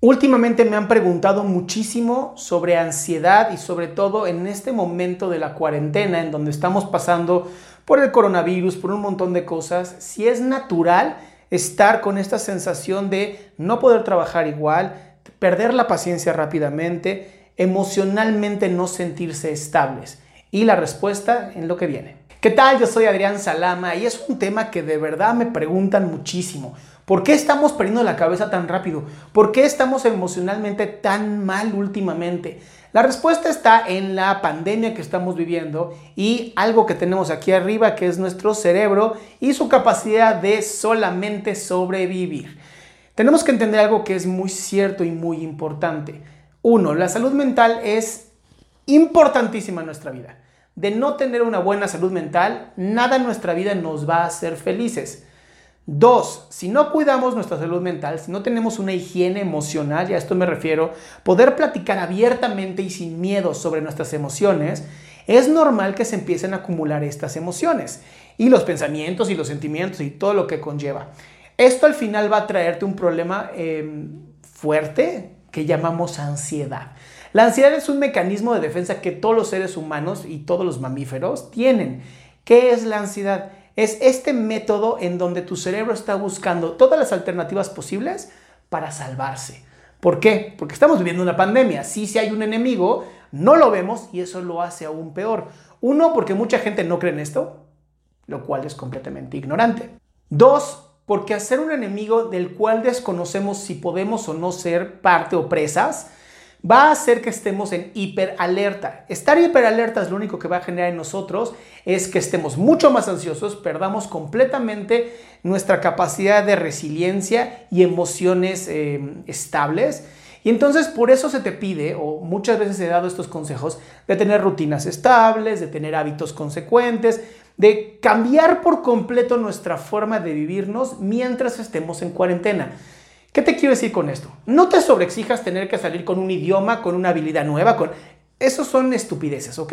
Últimamente me han preguntado muchísimo sobre ansiedad y sobre todo en este momento de la cuarentena en donde estamos pasando por el coronavirus, por un montón de cosas, si es natural estar con esta sensación de no poder trabajar igual, perder la paciencia rápidamente, emocionalmente no sentirse estables. Y la respuesta en lo que viene. ¿Qué tal? Yo soy Adrián Salama y es un tema que de verdad me preguntan muchísimo. ¿Por qué estamos perdiendo la cabeza tan rápido? ¿Por qué estamos emocionalmente tan mal últimamente? La respuesta está en la pandemia que estamos viviendo y algo que tenemos aquí arriba que es nuestro cerebro y su capacidad de solamente sobrevivir. Tenemos que entender algo que es muy cierto y muy importante. Uno, la salud mental es importantísima en nuestra vida. De no tener una buena salud mental, nada en nuestra vida nos va a hacer felices. Dos, si no cuidamos nuestra salud mental, si no tenemos una higiene emocional, y a esto me refiero, poder platicar abiertamente y sin miedo sobre nuestras emociones, es normal que se empiecen a acumular estas emociones y los pensamientos y los sentimientos y todo lo que conlleva. Esto al final va a traerte un problema eh, fuerte que llamamos ansiedad. La ansiedad es un mecanismo de defensa que todos los seres humanos y todos los mamíferos tienen. ¿Qué es la ansiedad? Es este método en donde tu cerebro está buscando todas las alternativas posibles para salvarse. ¿Por qué? Porque estamos viviendo una pandemia. Si hay un enemigo, no lo vemos y eso lo hace aún peor. Uno, porque mucha gente no cree en esto, lo cual es completamente ignorante. Dos, porque hacer un enemigo del cual desconocemos si podemos o no ser parte o presas, va a hacer que estemos en hiperalerta. Estar hiperalerta es lo único que va a generar en nosotros es que estemos mucho más ansiosos, perdamos completamente nuestra capacidad de resiliencia y emociones eh, estables. Y entonces por eso se te pide, o muchas veces he dado estos consejos, de tener rutinas estables, de tener hábitos consecuentes, de cambiar por completo nuestra forma de vivirnos mientras estemos en cuarentena. ¿Qué te quiero decir con esto? No te sobreexijas tener que salir con un idioma, con una habilidad nueva, con... Esos son estupideces, ¿ok?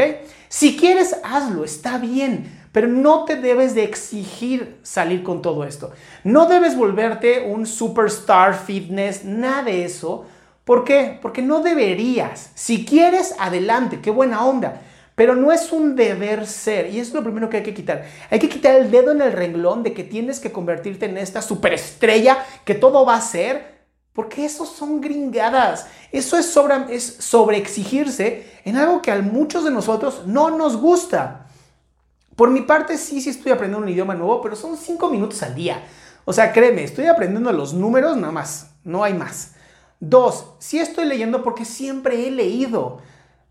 Si quieres, hazlo, está bien, pero no te debes de exigir salir con todo esto. No debes volverte un superstar fitness, nada de eso. ¿Por qué? Porque no deberías. Si quieres, adelante, qué buena onda. Pero no es un deber ser, y eso es lo primero que hay que quitar. Hay que quitar el dedo en el renglón de que tienes que convertirte en esta superestrella que todo va a ser, porque eso son gringadas. Eso es sobre, es sobre en algo que a muchos de nosotros no nos gusta. Por mi parte, sí, sí estoy aprendiendo un idioma nuevo, pero son cinco minutos al día. O sea, créeme, estoy aprendiendo los números nada más, no hay más. Dos, sí estoy leyendo porque siempre he leído.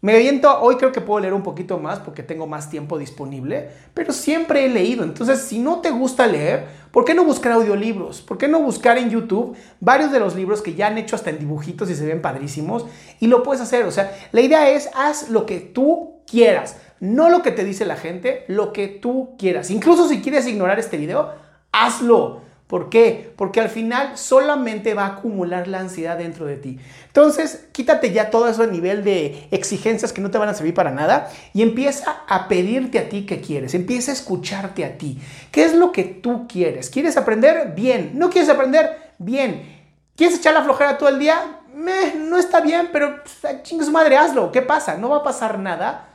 Me aviento, hoy creo que puedo leer un poquito más porque tengo más tiempo disponible, pero siempre he leído. Entonces, si no te gusta leer, ¿por qué no buscar audiolibros? ¿Por qué no buscar en YouTube varios de los libros que ya han hecho hasta en dibujitos y se ven padrísimos? Y lo puedes hacer. O sea, la idea es, haz lo que tú quieras, no lo que te dice la gente, lo que tú quieras. Incluso si quieres ignorar este video, hazlo. ¿Por qué? Porque al final solamente va a acumular la ansiedad dentro de ti. Entonces, quítate ya todo ese nivel de exigencias que no te van a servir para nada y empieza a pedirte a ti qué quieres. Empieza a escucharte a ti. ¿Qué es lo que tú quieres? ¿Quieres aprender? Bien. ¿No quieres aprender? Bien. ¿Quieres echar la flojera todo el día? no está bien, pero pues, chingue su madre, hazlo. ¿Qué pasa? No va a pasar nada.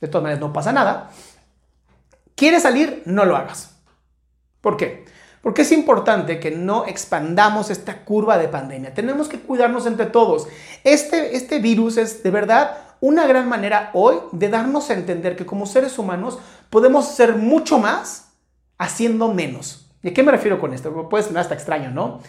De todas maneras, no pasa nada. ¿Quieres salir? No lo hagas. ¿Por qué? Porque es importante que no expandamos esta curva de pandemia. Tenemos que cuidarnos entre todos. Este, este virus es de verdad una gran manera hoy de darnos a entender que como seres humanos podemos hacer mucho más haciendo menos. ¿Y a qué me refiero con esto? Puede ser hasta extraño, ¿no?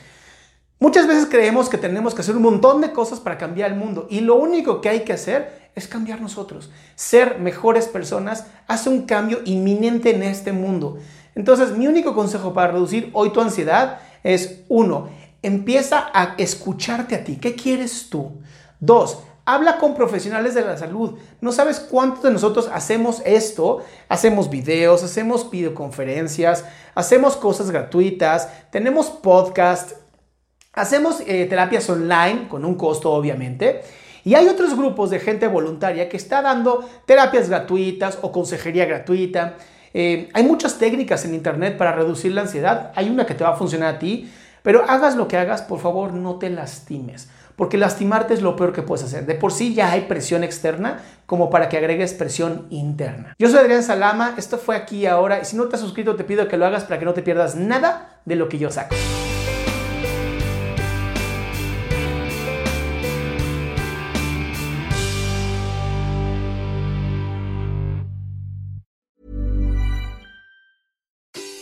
Muchas veces creemos que tenemos que hacer un montón de cosas para cambiar el mundo y lo único que hay que hacer es cambiar nosotros. Ser mejores personas hace un cambio inminente en este mundo. Entonces, mi único consejo para reducir hoy tu ansiedad es, uno, empieza a escucharte a ti. ¿Qué quieres tú? Dos, habla con profesionales de la salud. No sabes cuántos de nosotros hacemos esto. Hacemos videos, hacemos videoconferencias, hacemos cosas gratuitas, tenemos podcast, hacemos eh, terapias online con un costo, obviamente. Y hay otros grupos de gente voluntaria que está dando terapias gratuitas o consejería gratuita. Eh, hay muchas técnicas en Internet para reducir la ansiedad. Hay una que te va a funcionar a ti, pero hagas lo que hagas, por favor, no te lastimes. Porque lastimarte es lo peor que puedes hacer. De por sí ya hay presión externa como para que agregues presión interna. Yo soy Adrián Salama, esto fue aquí ahora. Y si no te has suscrito, te pido que lo hagas para que no te pierdas nada de lo que yo saco.